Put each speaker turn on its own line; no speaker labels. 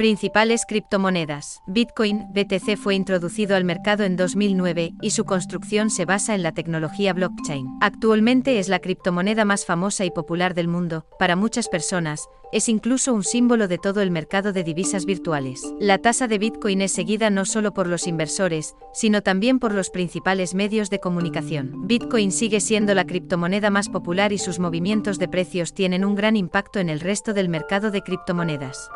Principales criptomonedas. Bitcoin, BTC fue introducido al mercado en 2009 y su construcción se basa en la tecnología blockchain. Actualmente es la criptomoneda más famosa y popular del mundo, para muchas personas, es incluso un símbolo de todo el mercado de divisas virtuales. La tasa de Bitcoin es seguida no solo por los inversores, sino también por los principales medios de comunicación. Bitcoin sigue siendo la criptomoneda más popular y sus movimientos de precios tienen un gran impacto en el resto del mercado de criptomonedas.